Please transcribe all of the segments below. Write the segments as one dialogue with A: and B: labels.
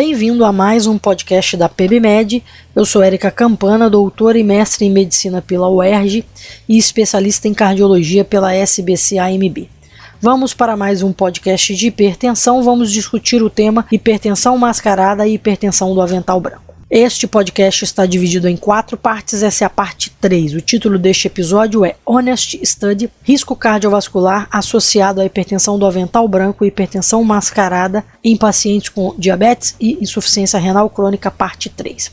A: Bem-vindo a mais um podcast da PebMed. Eu sou Érica Campana, doutora e mestre em medicina pela UERJ e especialista em cardiologia pela SBC-AMB. Vamos para mais um podcast de hipertensão. Vamos discutir o tema hipertensão mascarada e hipertensão do avental branco. Este podcast está dividido em quatro partes, essa é a parte 3. O título deste episódio é Honest Study: Risco cardiovascular associado à hipertensão do avental branco e hipertensão mascarada em pacientes com diabetes e insuficiência renal crônica, parte 3.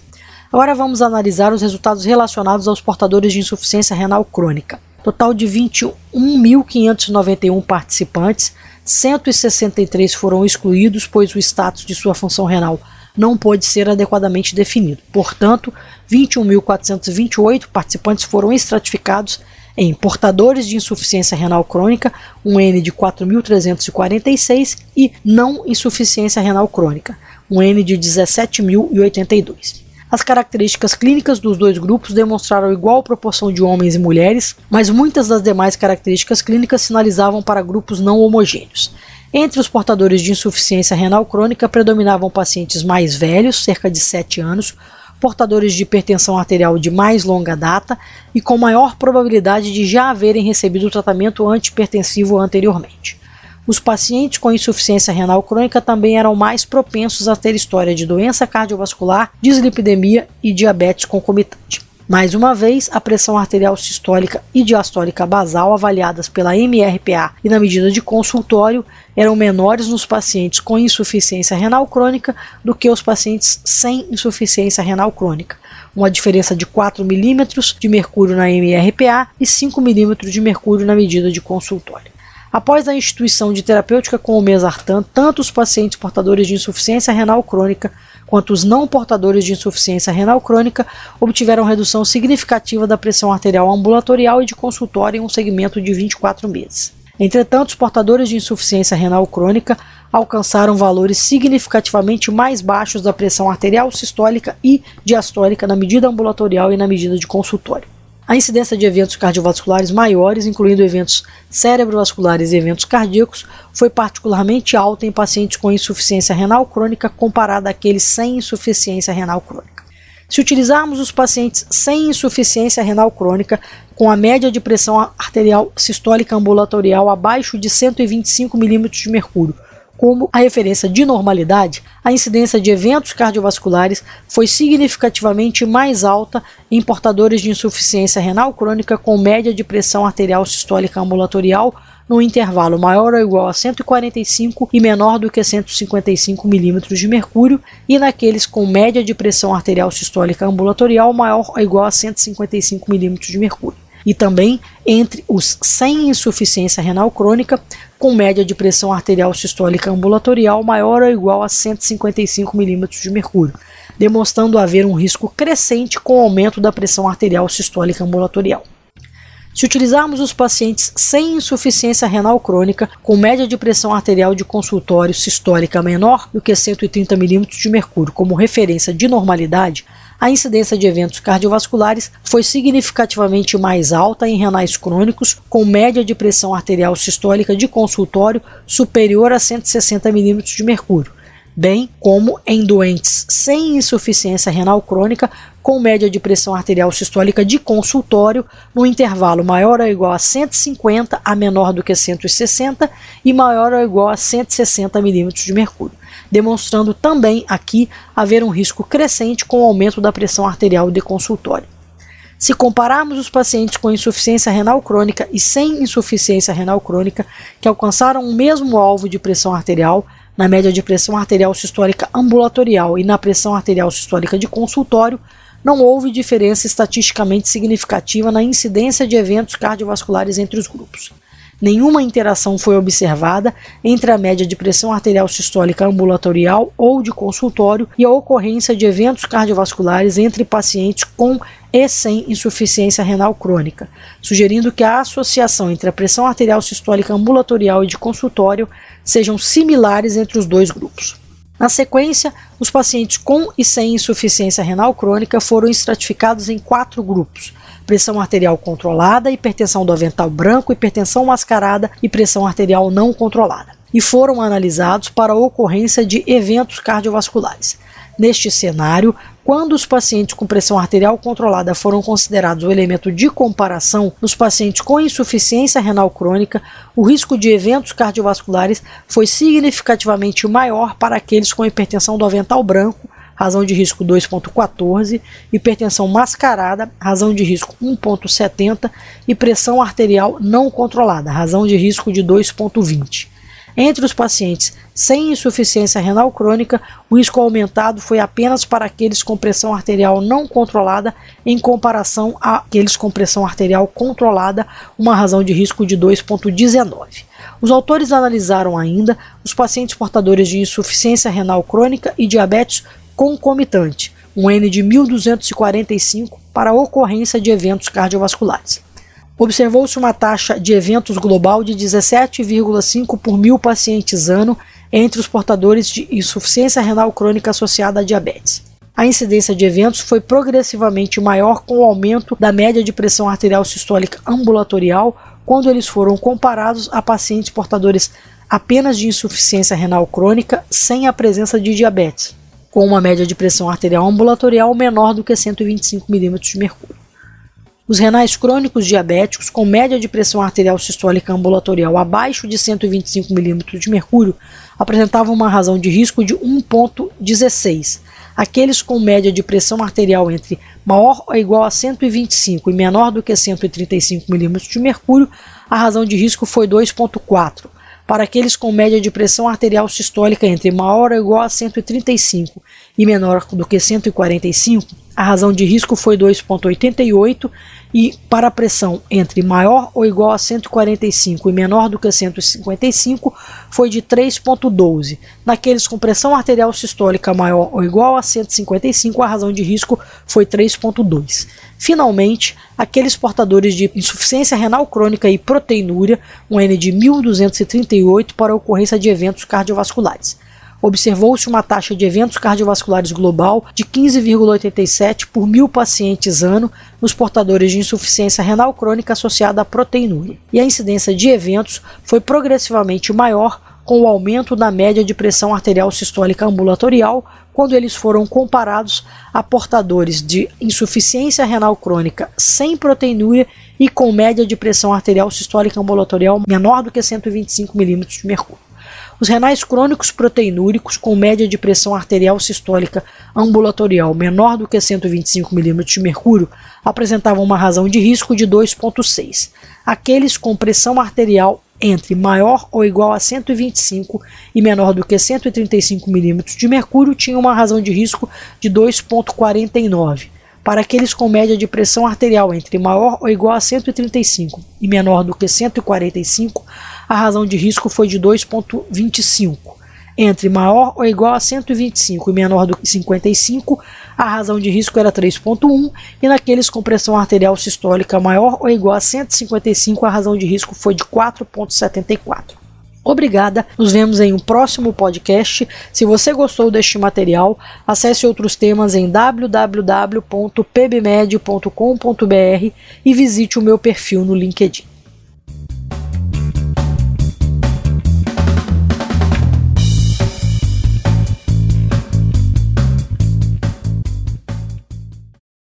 A: Agora vamos analisar os resultados relacionados aos portadores de insuficiência renal crônica. Total de 21.591 participantes, 163 foram excluídos, pois o status de sua função renal não pôde ser adequadamente definido. Portanto, 21.428 participantes foram estratificados em portadores de insuficiência renal crônica, um N de 4.346, e não insuficiência renal crônica, um N de 17.082. As características clínicas dos dois grupos demonstraram igual proporção de homens e mulheres, mas muitas das demais características clínicas sinalizavam para grupos não homogêneos. Entre os portadores de insuficiência renal crônica predominavam pacientes mais velhos, cerca de 7 anos, portadores de hipertensão arterial de mais longa data e com maior probabilidade de já haverem recebido tratamento antihipertensivo anteriormente. Os pacientes com insuficiência renal crônica também eram mais propensos a ter história de doença cardiovascular, dislipidemia e diabetes concomitante. Mais uma vez, a pressão arterial sistólica e diastólica basal avaliadas pela MRPA e na medida de consultório eram menores nos pacientes com insuficiência renal crônica do que os pacientes sem insuficiência renal crônica, uma diferença de 4 milímetros de mercúrio na MRPA e 5 milímetros de mercúrio na medida de consultório. Após a instituição de terapêutica com o mesartan, tanto os pacientes portadores de insuficiência renal crônica quanto os não portadores de insuficiência renal crônica obtiveram redução significativa da pressão arterial ambulatorial e de consultório em um segmento de 24 meses. Entretanto, os portadores de insuficiência renal crônica alcançaram valores significativamente mais baixos da pressão arterial sistólica e diastólica na medida ambulatorial e na medida de consultório. A incidência de eventos cardiovasculares maiores, incluindo eventos cerebrovasculares e eventos cardíacos, foi particularmente alta em pacientes com insuficiência renal crônica comparada àqueles sem insuficiência renal crônica. Se utilizarmos os pacientes sem insuficiência renal crônica, com a média de pressão arterial sistólica ambulatorial abaixo de 125 mm de mercúrio, como a referência de normalidade, a incidência de eventos cardiovasculares foi significativamente mais alta em portadores de insuficiência renal crônica com média de pressão arterial sistólica ambulatorial no intervalo maior ou igual a 145 e menor do que 155 milímetros de mercúrio, e naqueles com média de pressão arterial sistólica ambulatorial maior ou igual a 155 milímetros de mercúrio. E também entre os sem insuficiência renal crônica, com média de pressão arterial sistólica ambulatorial maior ou igual a 155 mm de mercúrio, demonstrando haver um risco crescente com o aumento da pressão arterial sistólica ambulatorial. Se utilizarmos os pacientes sem insuficiência renal crônica, com média de pressão arterial de consultório sistólica menor do que 130 mm de mercúrio como referência de normalidade, a incidência de eventos cardiovasculares foi significativamente mais alta em renais crônicos, com média de pressão arterial sistólica de consultório superior a 160 mm de mercúrio, bem como em doentes sem insuficiência renal crônica, com média de pressão arterial sistólica de consultório no intervalo maior ou igual a 150 a menor do que 160 e maior ou igual a 160 milímetros de mercúrio demonstrando também aqui haver um risco crescente com o aumento da pressão arterial de consultório. Se compararmos os pacientes com insuficiência renal crônica e sem insuficiência renal crônica, que alcançaram o mesmo alvo de pressão arterial, na média de pressão arterial sistólica ambulatorial e na pressão arterial sistólica de consultório, não houve diferença estatisticamente significativa na incidência de eventos cardiovasculares entre os grupos. Nenhuma interação foi observada entre a média de pressão arterial sistólica ambulatorial ou de consultório e a ocorrência de eventos cardiovasculares entre pacientes com e sem insuficiência renal crônica, sugerindo que a associação entre a pressão arterial sistólica ambulatorial e de consultório sejam similares entre os dois grupos. Na sequência, os pacientes com e sem insuficiência renal crônica foram estratificados em quatro grupos: pressão arterial controlada, hipertensão do avental branco, hipertensão mascarada e pressão arterial não controlada. e foram analisados para a ocorrência de eventos cardiovasculares. Neste cenário, quando os pacientes com pressão arterial controlada foram considerados o elemento de comparação, nos pacientes com insuficiência renal crônica, o risco de eventos cardiovasculares foi significativamente maior para aqueles com hipertensão do avental branco, razão de risco 2,14, hipertensão mascarada, razão de risco 1,70 e pressão arterial não controlada, razão de risco de 2,20. Entre os pacientes sem insuficiência renal crônica, o risco aumentado foi apenas para aqueles com pressão arterial não controlada, em comparação àqueles com pressão arterial controlada, uma razão de risco de 2,19. Os autores analisaram ainda os pacientes portadores de insuficiência renal crônica e diabetes concomitante, um N de 1245 para a ocorrência de eventos cardiovasculares. Observou-se uma taxa de eventos global de 17,5 por mil pacientes ano entre os portadores de insuficiência renal crônica associada a diabetes. A incidência de eventos foi progressivamente maior com o aumento da média de pressão arterial sistólica ambulatorial quando eles foram comparados a pacientes portadores apenas de insuficiência renal crônica sem a presença de diabetes, com uma média de pressão arterial ambulatorial menor do que 125 mm de mercúrio. Os renais crônicos diabéticos com média de pressão arterial sistólica ambulatorial abaixo de 125 mm de mercúrio apresentavam uma razão de risco de 1,16. Aqueles com média de pressão arterial entre maior ou igual a 125 e menor do que 135 mm de mercúrio, a razão de risco foi 2,4. Para aqueles com média de pressão arterial sistólica entre maior ou igual a 135 e menor do que 145, a razão de risco foi 2,88 e para a pressão entre maior ou igual a 145 e menor do que 155 foi de 3,12. Naqueles com pressão arterial sistólica maior ou igual a 155, a razão de risco foi 3,2. Finalmente, aqueles portadores de insuficiência renal crônica e proteinúria, um N de 1238 para ocorrência de eventos cardiovasculares observou-se uma taxa de eventos cardiovasculares global de 15,87 por mil pacientes ano nos portadores de insuficiência renal crônica associada à proteinúria. E a incidência de eventos foi progressivamente maior com o aumento da média de pressão arterial sistólica ambulatorial quando eles foram comparados a portadores de insuficiência renal crônica sem proteinúria e com média de pressão arterial sistólica ambulatorial menor do que 125 mm de mercúrio. Os renais crônicos proteinúricos com média de pressão arterial sistólica ambulatorial menor do que 125 mm de mercúrio apresentavam uma razão de risco de 2,6. Aqueles com pressão arterial entre maior ou igual a 125 e menor do que 135 mm de mercúrio tinham uma razão de risco de 2,49. Para aqueles com média de pressão arterial entre maior ou igual a 135 e menor do que 145, a razão de risco foi de 2,25. Entre maior ou igual a 125 e menor do que 55, a razão de risco era 3,1, e naqueles com pressão arterial sistólica maior ou igual a 155, a razão de risco foi de 4,74. Obrigada, nos vemos em um próximo podcast. Se você gostou deste material, acesse outros temas em www.pbmed.com.br e visite o meu perfil no LinkedIn.